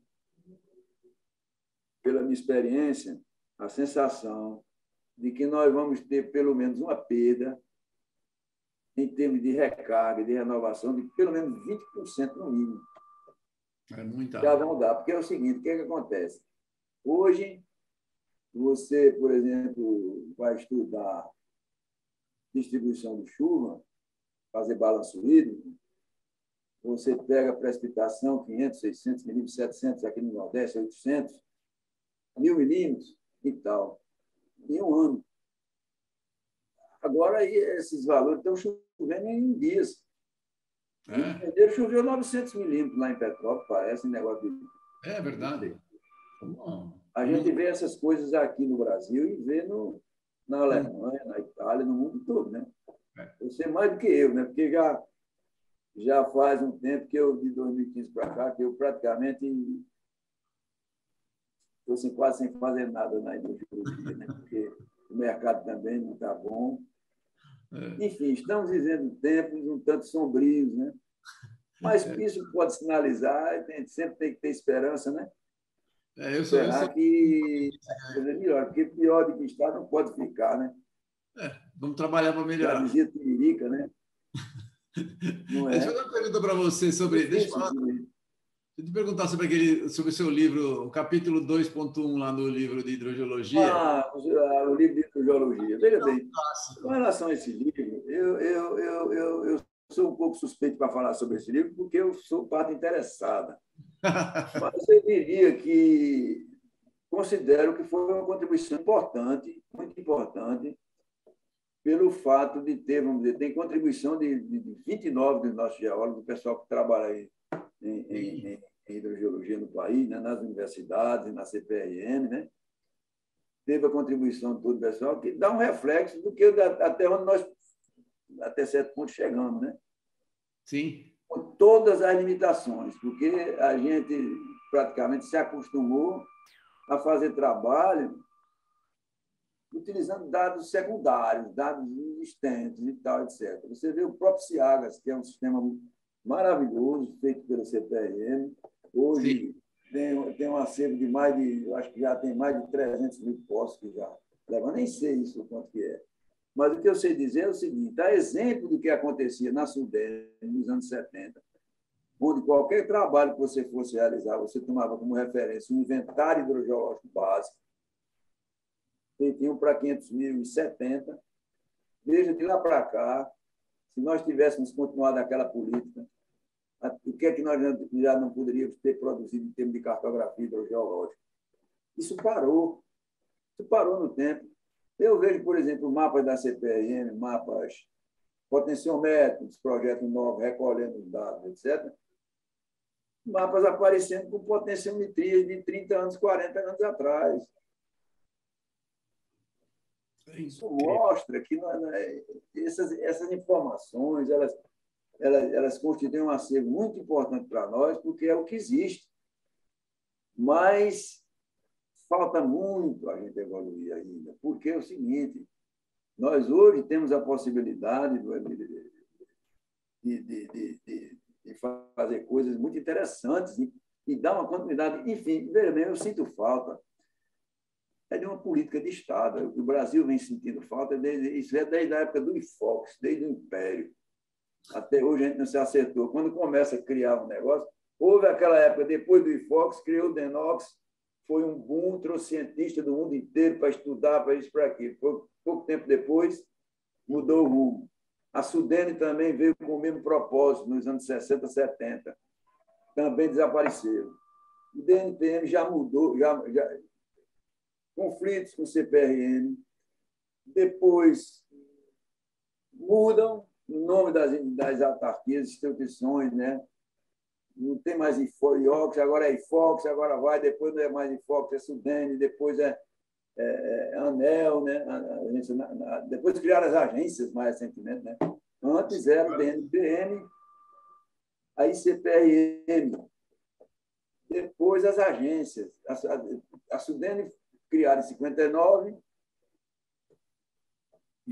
B: pela minha experiência, a sensação de que nós vamos ter pelo menos uma perda em termos de recarga, de renovação, de pelo menos 20% no mínimo.
A: É muita.
B: Já vão dar, porque é o seguinte, o que, é que acontece? Hoje, você, por exemplo, vai estudar distribuição de chuva, fazer balanço hídrico, você pega a precipitação, 500, 600 milímetros, 700, aqui no Nordeste, 800, mil milímetros e tal, em um ano. Agora, aí, esses valores estão chovendo em dias. É. Janeiro choveu 900 milímetros lá em Petrópolis, parece um negócio de...
A: É verdade.
B: A gente vê essas coisas aqui no Brasil e vê no, na Alemanha, na Itália, no mundo todo, né? É. Você mais do que eu, né? Porque já, já faz um tempo que eu, de 2015 para cá, que eu praticamente estou assim, quase sem fazer nada na indústria, né? Porque o mercado também não está bom. É. Enfim, estamos vivendo tempos um tanto sombrios, né? Mas é. isso pode sinalizar, a gente sempre tem que ter esperança, né?
A: É, eu sou,
B: Será
A: eu sou...
B: que fazer melhor? Porque pior do que está não pode ficar, né?
A: Vamos trabalhar para melhorar.
B: Dizia Tiririca, né?
A: Não é? Deixa eu fazer uma pergunta para você sobre. Deixa eu, falar, deixa eu te perguntar sobre, aquele, sobre o seu livro, o capítulo 2.1 lá no livro de hidrogeologia.
B: Ah, o livro de hidrogeologia. Veja bem, com relação a esse livro, eu, eu, eu, eu, eu sou um pouco suspeito para falar sobre esse livro, porque eu sou parte interessada. Mas eu diria que considero que foi uma contribuição importante, muito importante, pelo fato de ter, vamos dizer, tem contribuição de, de 29 dos nossos geólogos, do pessoal que trabalha em, em, em, em hidrogeologia no país, né, nas universidades, na CPRM, né? teve a contribuição de todo o pessoal, que dá um reflexo do que até onde nós, até certo ponto, chegamos. Né?
A: Sim
B: com todas as limitações, porque a gente praticamente se acostumou a fazer trabalho utilizando dados secundários, dados existentes e tal, etc. Você vê o próprio Ciagas, que é um sistema maravilhoso, feito pela CPRM. Hoje tem, tem um acervo de mais de, acho que já tem mais de 300 mil postos que já levam, nem sei isso quanto que é. Mas o que eu sei dizer é o seguinte: a exemplo do que acontecia na Sudene nos anos 70, onde qualquer trabalho que você fosse realizar, você tomava como referência um inventário hidrogeológico básico, feitinho para 570. Veja, de lá para cá, se nós tivéssemos continuado aquela política, o que é que nós já não poderíamos ter produzido em termos de cartografia hidrogeológica? Isso parou. Isso parou no tempo. Eu vejo, por exemplo, mapas da CPRM, mapas potenciômetros, projetos novos, recolhendo os dados, etc. Mapas aparecendo com potenciometrias de 30 anos, 40 anos atrás. Isso mostra que é, essas, essas informações elas, elas, elas constituem um acervo muito importante para nós, porque é o que existe. Mas falta muito a gente evoluir ainda, porque é o seguinte, nós hoje temos a possibilidade de, de, de, de fazer coisas muito interessantes e, e dar uma continuidade. Enfim, veja bem, eu sinto falta é de uma política de Estado. O Brasil vem sentindo falta, desde, isso é desde a época do IFOX, desde o Império. Até hoje a gente não se acertou. Quando começa a criar um negócio, houve aquela época, depois do IFOX, criou o DENOX, foi um boom, trouxe cientistas do mundo inteiro para estudar, para isso, para aquilo. Pouco tempo depois, mudou o rumo. A Sudene também veio com o mesmo propósito, nos anos 60, 70. Também desapareceu. O DNPM já mudou, já, já conflitos com o CPRM. Depois mudam o nome das, das autarquias, instituições, né? não tem mais IFOX, agora é IFOX, agora vai, depois não é mais IFOX, é Sudene, depois é, é, é ANEL, né? Agência, depois criaram as agências mais recentemente. Né? Antes era o DNPM, a ICPRM, depois as agências. A, a, a Sudene criada em 59,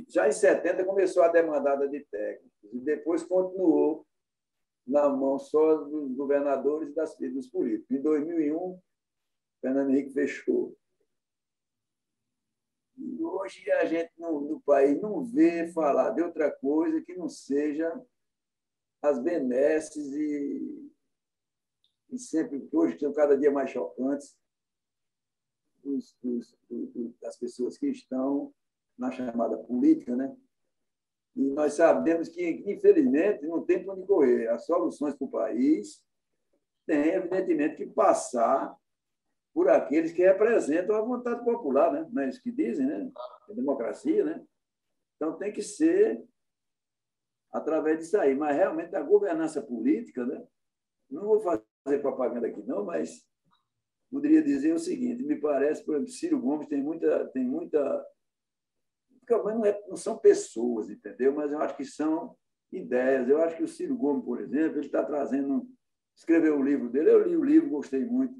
B: já em 70 começou a demandada de técnicos, e depois continuou na mão só dos governadores e das, dos políticos. Em 2001, Fernando Henrique fechou. E hoje a gente no, no país não vê falar de outra coisa que não seja as benesses e, e sempre, hoje são cada dia mais chocantes, dos, dos, das pessoas que estão na chamada política, né? E nós sabemos que, infelizmente, não tem para onde correr. As soluções para o país têm, evidentemente, que passar por aqueles que representam a vontade popular, né? não é isso que dizem, né? A democracia, né? Então tem que ser através disso aí. Mas realmente a governança política, né? não vou fazer propaganda aqui não, mas poderia dizer o seguinte: me parece, por exemplo, Ciro Gomes tem muita, tem muita, não, é, não são pessoas, entendeu? Mas eu acho que são ideias. Eu acho que o Ciro Gomes, por exemplo, ele está trazendo, escreveu o livro dele. Eu li o livro, gostei muito.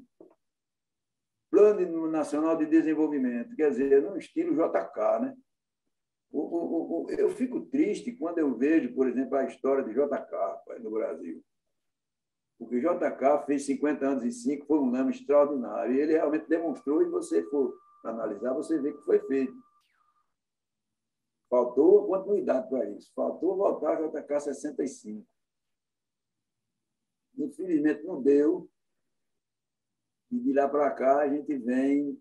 B: Plano Nacional de Desenvolvimento, quer dizer, no estilo JK, né? Eu fico triste quando eu vejo, por exemplo, a história de JK no Brasil. Porque JK fez 50 anos e 5, foi um nome extraordinário. E ele realmente demonstrou, e você for analisar, você vê que foi feito. Faltou continuidade para isso. Faltou voltar ao JK 65. Infelizmente não deu. E de lá para cá a gente vem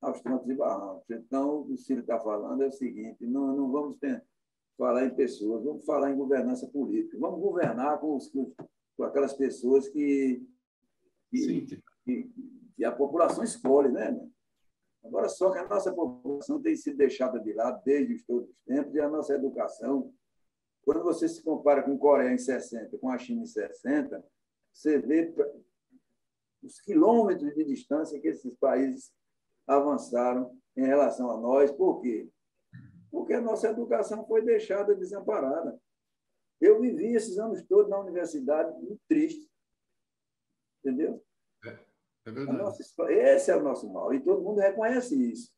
B: aos trancos e barrancos. Então, o Ciro está falando é o seguinte: não, não vamos falar em pessoas, vamos falar em governança política. Vamos governar com, os, com aquelas pessoas que, que, que, que, a população escolhe, né? Agora, só que a nossa população tem sido deixada de lado desde todos os tempos e a nossa educação, quando você se compara com a Coreia em 60, com a China em 60, você vê os quilômetros de distância que esses países avançaram em relação a nós. Por quê? Porque a nossa educação foi deixada desamparada. Eu vivi esses anos todos na universidade muito triste. Entendeu?
A: É, é verdade.
B: Nossa, esse é o nosso mal. E todo mundo reconhece isso.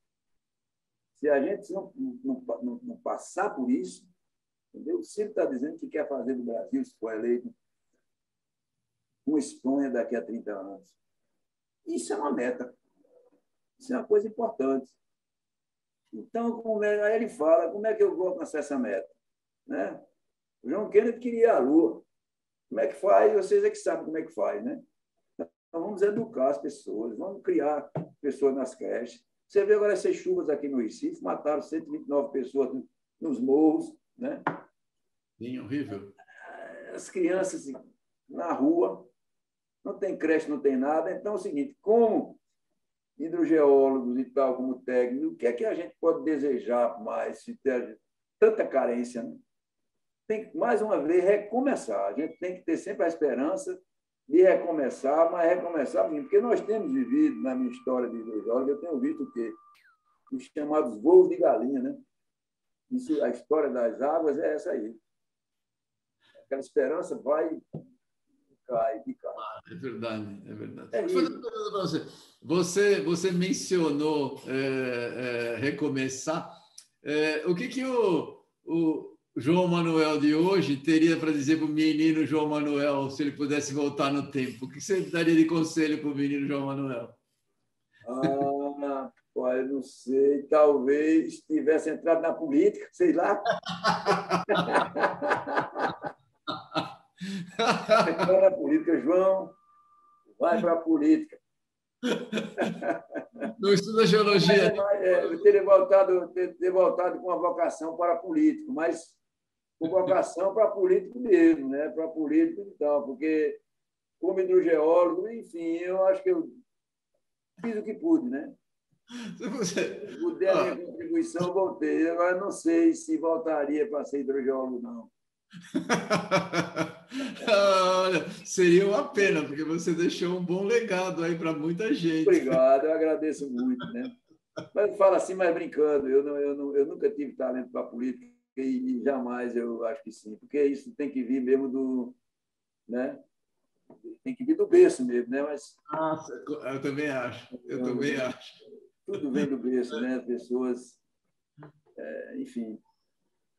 B: Se a gente não, não, não, não passar por isso, entendeu? Ciro está dizendo que quer fazer do Brasil, se for eleito, uma Espanha daqui a 30 anos. Isso é uma meta. Isso é uma coisa importante. Então, como é, aí ele fala, como é que eu vou alcançar essa meta? Né? O João Kennedy queria a Lua. Como é que faz? Vocês é que sabem como é que faz, né? Então, vamos educar as pessoas, vamos criar pessoas nas creches. Você vê agora essas chuvas aqui no Recife, mataram 129 pessoas nos morros, né?
A: Sim, horrível.
B: As crianças na rua, não tem creche, não tem nada. Então é o seguinte, como hidrogeólogos e tal, como técnicos, o que é que a gente pode desejar mais se ter tanta carência? Né? Tem que, mais uma vez, recomeçar. A gente tem que ter sempre a esperança de recomeçar, mas recomeçar, porque nós temos vivido, na minha história de hidrogeólogo, eu tenho visto o quê? Os chamados voos de galinha, né? Isso, a história das águas é essa aí. Aquela esperança vai cai, e cai.
A: Ah, é verdade, é verdade. É você. você. Você mencionou é, é, recomeçar. É, o que, que o, o João Manuel de hoje teria para dizer para o menino João Manuel se ele pudesse voltar no tempo? O que você daria de conselho para o menino João Manuel?
B: Ah, eu não sei. Talvez tivesse entrado na política, sei lá. Vai na política, João, vai para a política.
A: Não estuda geologia.
B: É, eu teria voltado, ter, ter voltado com uma vocação para político, mas com vocação para político mesmo, né? para político e tal, porque como hidrogeólogo, enfim, eu acho que eu fiz o que pude, né? Você... Pude a minha contribuição, voltei. Agora não sei se voltaria para ser hidrogeólogo, não.
A: Olha, seria uma pena, porque você deixou um bom legado aí para muita gente.
B: Obrigado, eu agradeço muito. Né? Mas fala assim, mas brincando, eu, não, eu, não, eu nunca tive talento para política e, e, jamais eu acho que sim, porque isso tem que vir mesmo do. Né? Tem que vir do berço mesmo, né? Mas,
A: Nossa, eu também acho, eu então, também acho.
B: Tudo vem do berço, né? As pessoas, é, enfim,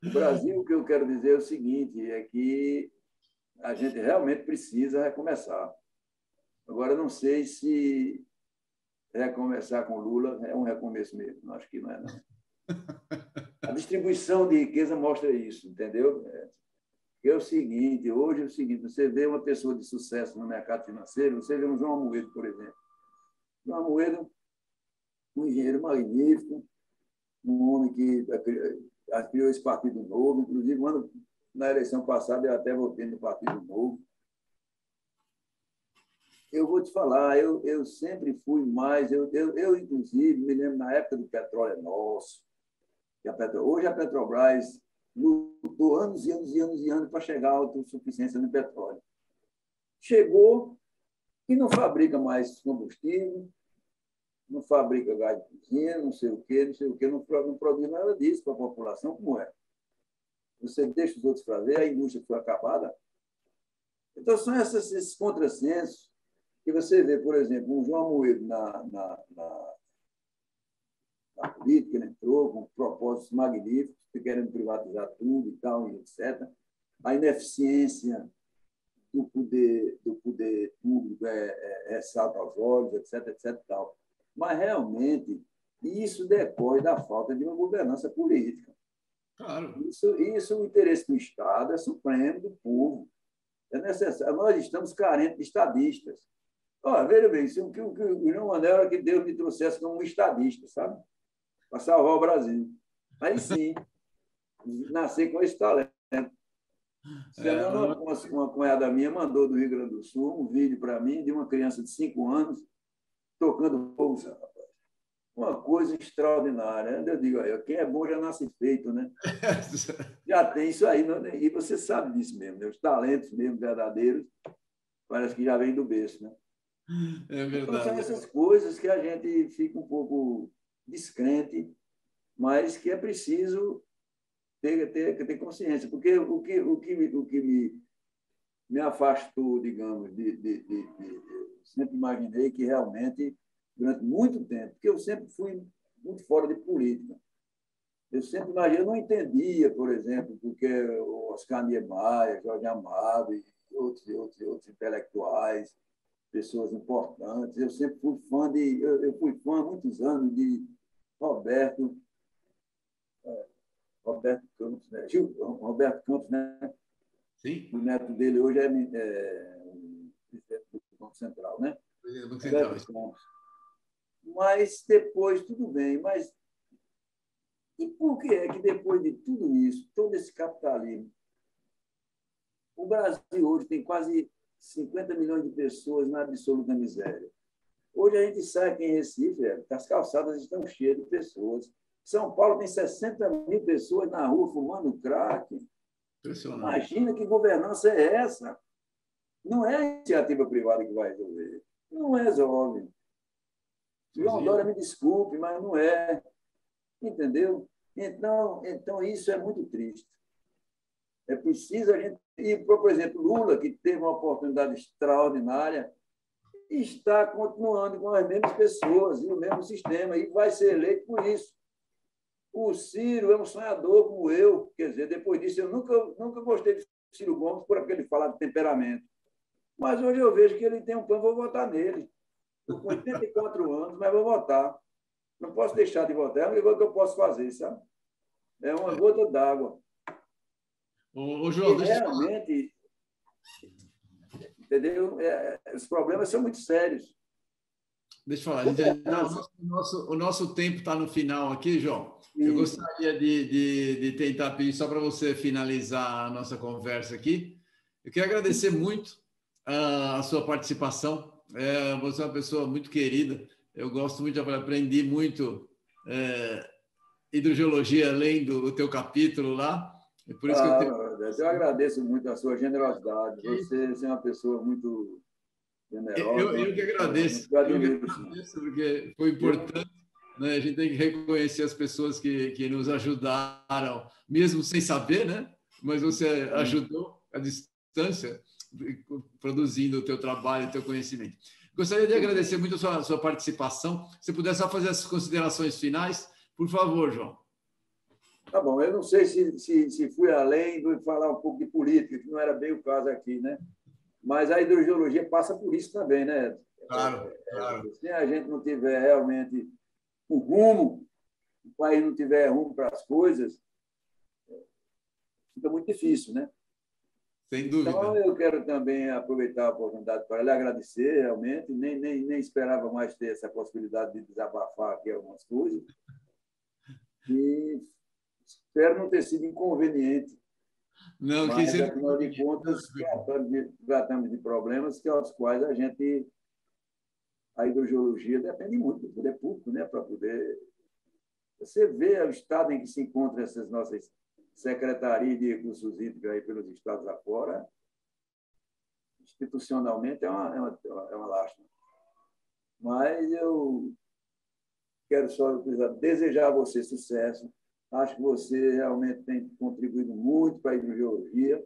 B: o Brasil, o que eu quero dizer é o seguinte, é que a gente realmente precisa recomeçar. Agora, não sei se recomeçar com Lula é um recomeço mesmo. Acho que não é, não. Distribuição de riqueza mostra isso, entendeu? É, é o seguinte, hoje é o seguinte, você vê uma pessoa de sucesso no mercado financeiro, você vê um João Amoedo, por exemplo. João Amoedo, um engenheiro magnífico, um homem que criou esse Partido Novo, inclusive ano, na eleição passada eu até votei no Partido Novo. Eu vou te falar, eu, eu sempre fui mais, eu, eu, eu inclusive me lembro na época do petróleo é nosso, a Petro, hoje a Petrobras lutou anos e anos e anos e anos para chegar à autossuficiência no petróleo. Chegou e não fabrica mais combustível, não fabrica gás de cozinha, não sei o quê, não sei o quê, não, não produz nada disso para a população, como é. Você deixa os outros ver, a indústria foi acabada. Então, são esses contrassensos que você vê, por exemplo, um João Moedo na, na, na, na política, ele entrou com propósitos magníficos, querendo privatizar tudo e tal, e etc. A ineficiência do poder, do poder público é, é, é salto aos olhos, etc, etc. Tal. Mas, realmente, isso decorre da falta de uma governança política. Claro. Isso, isso o interesse do Estado é supremo do povo. É necessário. Nós estamos carentes de estadistas. Olha, veja bem, isso, o que o João Manuel era que Deus me trouxesse como um estadista, sabe? Para salvar o Brasil. Aí sim, nascer com esse talento. Semana, é, uma, uma cunhada minha mandou do Rio Grande do Sul um vídeo para mim de uma criança de cinco anos tocando bolsa, rapaz. Uma coisa extraordinária. Eu digo, quem é bom já nasce feito, né? já tem isso aí. Né? E você sabe disso mesmo, né? os talentos mesmo verdadeiros, parece que já vem do berço, né?
A: É verdade. Então,
B: são essas coisas que a gente fica um pouco descrente, mas que é preciso ter, ter, ter consciência. Porque o que, o que, o que me, me afastou, digamos, de, de, de, de sempre imaginei que realmente, durante muito tempo, porque eu sempre fui muito fora de política. Eu sempre imaginei, eu não entendia, por exemplo, porque Oscar Niemeyer, Jorge Amado e outros, outros, outros intelectuais, pessoas importantes. Eu sempre fui fã de, eu, eu fui fã há muitos anos de Roberto, é, Roberto Campos, né? Gil, Roberto Campos, né?
A: Sim.
B: O neto dele hoje é, é presidente do Banco Central, né?
A: Banco Central.
B: Mas depois, tudo bem, mas e por que é que depois de tudo isso, todo esse capitalismo, o Brasil hoje tem quase 50 milhões de pessoas na absoluta miséria. Hoje a gente sai aqui em Recife, as calçadas estão cheias de pessoas. São Paulo tem 60 mil pessoas na rua fumando crack. Imagina que governança é essa. Não é a iniciativa privada que vai resolver. Não resolve. João Dória, me desculpe, mas não é. Entendeu? Então, então, isso é muito triste. É preciso a gente. E, por exemplo, Lula, que teve uma oportunidade extraordinária, está continuando com as mesmas pessoas e o mesmo sistema, e vai ser eleito por isso. O Ciro é um sonhador como eu, quer dizer, depois disso, eu nunca, nunca gostei de Ciro Gomes por aquele falar de temperamento. Mas hoje eu vejo que ele tem um plano, vou votar nele. Estou com 84 anos, mas vou votar. Não posso deixar de votar, é a única coisa que eu posso fazer, sabe? É uma gota d'água.
A: Ô, João,
B: e realmente, entendeu? É, os problemas são muito sérios.
A: Deixa eu falar, gente, o, nosso, o nosso tempo está no final aqui, João. Eu gostaria de, de, de tentar pedir, só para você finalizar a nossa conversa aqui. Eu quero agradecer muito a, sua participação. É, você é uma pessoa muito querida. Eu gosto muito, de aprendi muito é, hidrogeologia lendo o teu capítulo lá.
B: É por isso ah, que eu, tenho... eu agradeço muito a sua generosidade. Você, você é uma pessoa muito generosa.
A: Eu, eu que agradeço. Eu, eu que agradeço porque foi importante. Né? A gente tem que reconhecer as pessoas que, que nos ajudaram, mesmo sem saber, né? mas você ajudou à distância produzindo o teu trabalho, o teu conhecimento. Gostaria de agradecer muito a sua, a sua participação. Se puder só fazer as considerações finais, por favor, João.
B: Tá bom, eu não sei se, se, se fui além de falar um pouco de política, que não era bem o caso aqui, né? Mas a hidrogeologia passa por isso também, né?
A: Claro, claro.
B: Se a gente não tiver realmente um rumo, o país não tiver rumo para as coisas, fica muito difícil, né?
A: Sem dúvida.
B: Então, eu quero também aproveitar a oportunidade para lhe agradecer, realmente. Nem, nem, nem esperava mais ter essa possibilidade de desabafar aqui algumas coisas. E Espero não ter sido inconveniente.
A: Não,
B: mas, que afinal de contas, tratamos de, tratamos de problemas que, aos quais a gente. A hidrogeologia depende muito do poder público, né, para poder. Você vê o estado em que se encontram essas nossas secretarias de recursos hídricos aí pelos estados afora, institucionalmente é uma, é uma, é uma lástima. Mas eu quero só desejar a você sucesso. Acho que você realmente tem contribuído muito para a hidrogeologia.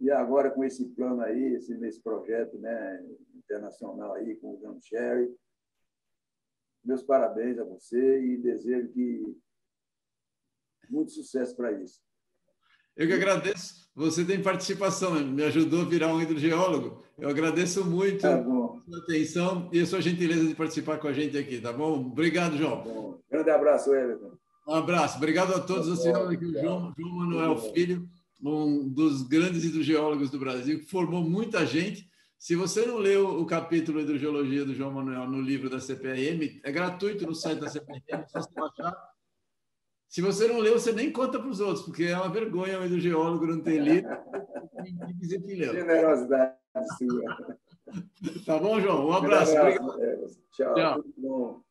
B: E agora, com esse plano aí, esse, esse projeto né, internacional aí, com o Gam Sherry, meus parabéns a você e desejo que muito sucesso para isso.
A: Eu que agradeço. Você tem participação, me ajudou a virar um hidrogeólogo. Eu agradeço muito tá a sua atenção e a sua gentileza de participar com a gente aqui, tá bom? Obrigado, João. Tá bom.
B: Grande abraço, Everton. Um
A: abraço. Obrigado a todos. Você tá aqui o João, João Manuel Filho, um dos grandes hidrogeólogos do Brasil, que formou muita gente. Se você não leu o capítulo Hidrogeologia do João Manuel no livro da CPRM, é gratuito no site da CPRM, só você baixar se você não leu, você nem conta para os outros, porque é uma vergonha o hidrogeólogo não ter lido e dizer que leu.
B: Generosidade sua.
A: Tá bom, João? Um abraço. Um abraço.
B: Tchau.